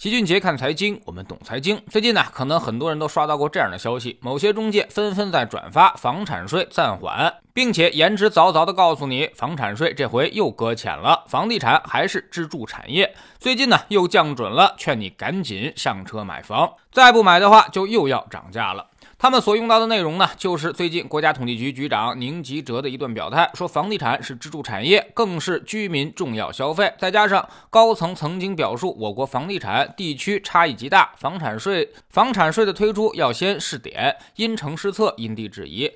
齐俊杰看财经，我们懂财经。最近呢，可能很多人都刷到过这样的消息：某些中介纷纷在转发房产税暂缓，并且言之凿凿地告诉你，房产税这回又搁浅了，房地产还是支柱产业。最近呢，又降准了，劝你赶紧上车买房，再不买的话，就又要涨价了。他们所用到的内容呢，就是最近国家统计局局长宁吉喆的一段表态，说房地产是支柱产业，更是居民重要消费。再加上高层曾经表述，我国房地产地区差异极大，房产税房产税的推出要先试点，因城施策，因地制宜。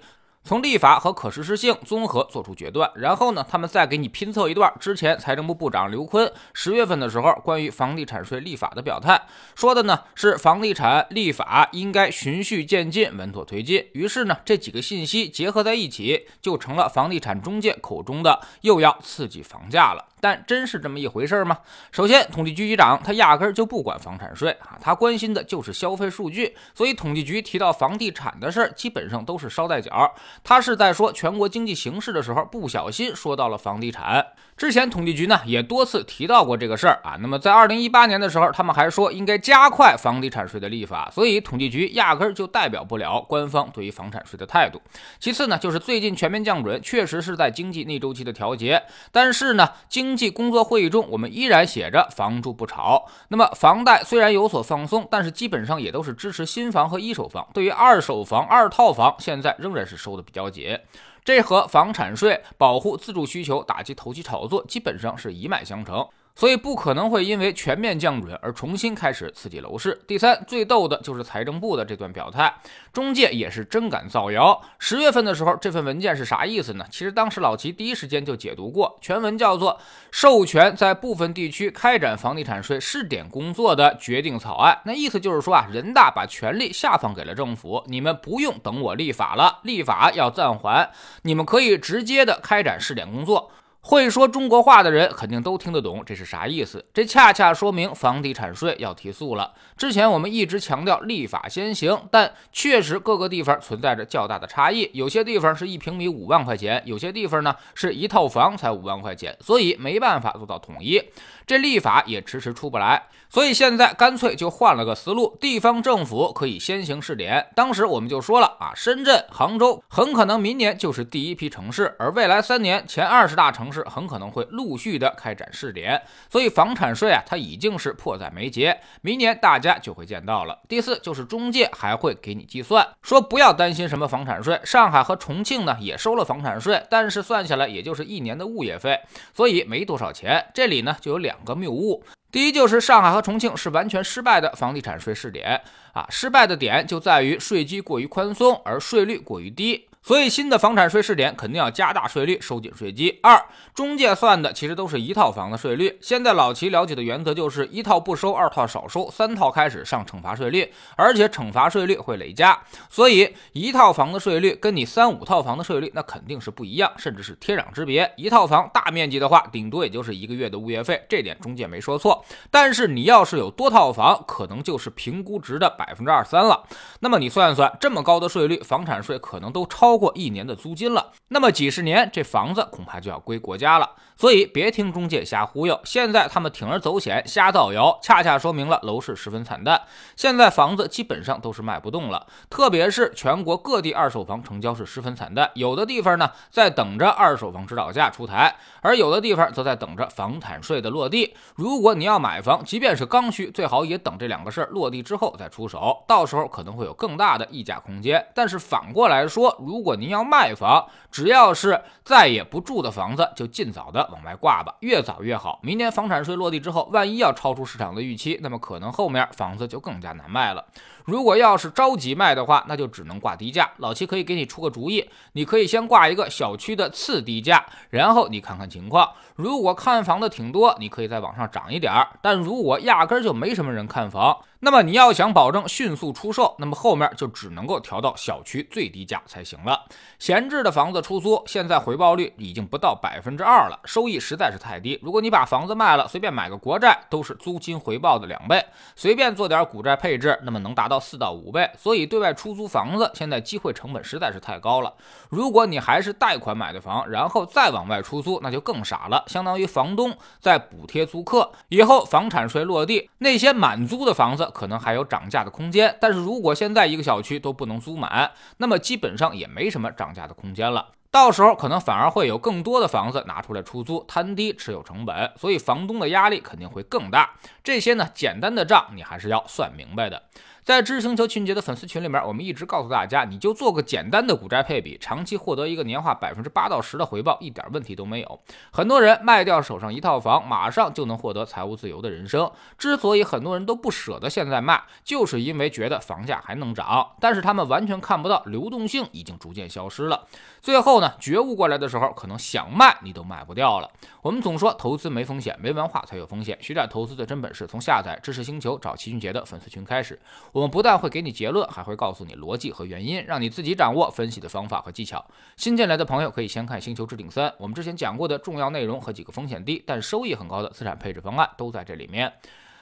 从立法和可实施性综合做出决断，然后呢，他们再给你拼凑一段之前财政部部长刘昆十月份的时候关于房地产税立法的表态，说的呢是房地产立法应该循序渐进、稳妥推进。于是呢，这几个信息结合在一起，就成了房地产中介口中的又要刺激房价了。但真是这么一回事吗？首先，统计局局长他压根儿就不管房产税啊，他关心的就是消费数据。所以，统计局提到房地产的事儿，基本上都是捎带脚。他是在说全国经济形势的时候，不小心说到了房地产。之前统计局呢也多次提到过这个事儿啊。那么在二零一八年的时候，他们还说应该加快房地产税的立法。所以，统计局压根儿就代表不了官方对于房产税的态度。其次呢，就是最近全面降准，确实是在经济逆周期的调节。但是呢，经经济工作会议中，我们依然写着“房住不炒”。那么，房贷虽然有所放松，但是基本上也都是支持新房和一手房。对于二手房、二套房，现在仍然是收的比较紧。这和房产税保护自住需求、打击投机炒作，基本上是一脉相承。所以不可能会因为全面降准而重新开始刺激楼市。第三，最逗的就是财政部的这段表态，中介也是真敢造谣。十月份的时候，这份文件是啥意思呢？其实当时老齐第一时间就解读过，全文叫做《授权在部分地区开展房地产税试点工作的决定草案》。那意思就是说啊，人大把权力下放给了政府，你们不用等我立法了，立法要暂缓，你们可以直接的开展试点工作。会说中国话的人肯定都听得懂这是啥意思。这恰恰说明房地产税要提速了。之前我们一直强调立法先行，但确实各个地方存在着较大的差异。有些地方是一平米五万块钱，有些地方呢是一套房才五万块钱，所以没办法做到统一。这立法也迟迟出不来，所以现在干脆就换了个思路，地方政府可以先行试点。当时我们就说了啊，深圳、杭州很可能明年就是第一批城市，而未来三年前二十大城是很可能会陆续的开展试点，所以房产税啊，它已经是迫在眉睫，明年大家就会见到了。第四就是中介还会给你计算，说不要担心什么房产税，上海和重庆呢也收了房产税，但是算下来也就是一年的物业费，所以没多少钱。这里呢就有两个谬误，第一就是上海和重庆是完全失败的房地产税试点啊，失败的点就在于税基过于宽松，而税率过于低。所以，新的房产税试点肯定要加大税率，收紧税基。二，中介算的其实都是一套房的税率。现在老齐了解的原则就是一套不收，二套少收，三套开始上惩罚税率，而且惩罚税率会累加。所以，一套房的税率跟你三五套房的税率那肯定是不一样，甚至是天壤之别。一套房大面积的话，顶多也就是一个月的物业费，这点中介没说错。但是你要是有多套房，可能就是评估值的百分之二三了。那么你算算，这么高的税率，房产税可能都超。超过一年的租金了，那么几十年这房子恐怕就要归国家了。所以别听中介瞎忽悠，现在他们铤而走险瞎造谣，恰恰说明了楼市十分惨淡。现在房子基本上都是卖不动了，特别是全国各地二手房成交是十分惨淡。有的地方呢在等着二手房指导价出台，而有的地方则在等着房产税的落地。如果你要买房，即便是刚需，最好也等这两个事儿落地之后再出手，到时候可能会有更大的溢价空间。但是反过来说，如如如果您要卖房，只要是再也不住的房子，就尽早的往外挂吧，越早越好。明年房产税落地之后，万一要超出市场的预期，那么可能后面房子就更加难卖了。如果要是着急卖的话，那就只能挂低价。老七可以给你出个主意，你可以先挂一个小区的次低价，然后你看看情况。如果看房的挺多，你可以在网上涨一点儿；但如果压根儿就没什么人看房，那么你要想保证迅速出售，那么后面就只能够调到小区最低价才行了。闲置的房子出租，现在回报率已经不到百分之二了，收益实在是太低。如果你把房子卖了，随便买个国债都是租金回报的两倍，随便做点股债配置，那么能达到四到五倍。所以对外出租房子现在机会成本实在是太高了。如果你还是贷款买的房，然后再往外出租，那就更傻了，相当于房东在补贴租客。以后房产税落地，那些满租的房子。可能还有涨价的空间，但是如果现在一个小区都不能租满，那么基本上也没什么涨价的空间了。到时候可能反而会有更多的房子拿出来出租，摊低持有成本，所以房东的压力肯定会更大。这些呢，简单的账你还是要算明白的。在知识星球情节的粉丝群里面，我们一直告诉大家，你就做个简单的股债配比，长期获得一个年化百分之八到十的回报，一点问题都没有。很多人卖掉手上一套房，马上就能获得财务自由的人生。之所以很多人都不舍得现在卖，就是因为觉得房价还能涨，但是他们完全看不到流动性已经逐渐消失了。最后呢，觉悟过来的时候，可能想卖你都卖不掉了。我们总说投资没风险，没文化才有风险。学点投资的真本事，从下载知识星球找齐俊杰的粉丝群开始。我们不但会给你结论，还会告诉你逻辑和原因，让你自己掌握分析的方法和技巧。新进来的朋友可以先看《星球置顶三》，我们之前讲过的重要内容和几个风险低但收益很高的资产配置方案都在这里面。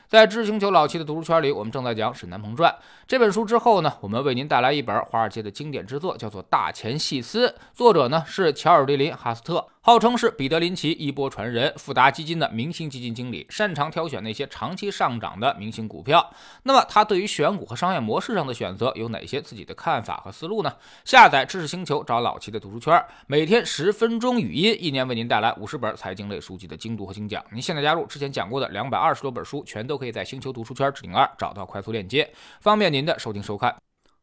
在知星球老七的读书圈里，我们正在讲《沈南鹏传》这本书之后呢，我们为您带来一本华尔街的经典之作，叫做《大钱细思》，作者呢是乔尔迪林·哈斯特。号称是彼得林奇衣钵传人，富达基金的明星基金经理，擅长挑选那些长期上涨的明星股票。那么他对于选股和商业模式上的选择有哪些自己的看法和思路呢？下载知识星球，找老齐的读书圈，每天十分钟语音，一年为您带来五十本财经类书籍的精读和精讲。您现在加入，之前讲过的两百二十多本书，全都可以在星球读书圈置顶二找到快速链接，方便您的收听收看。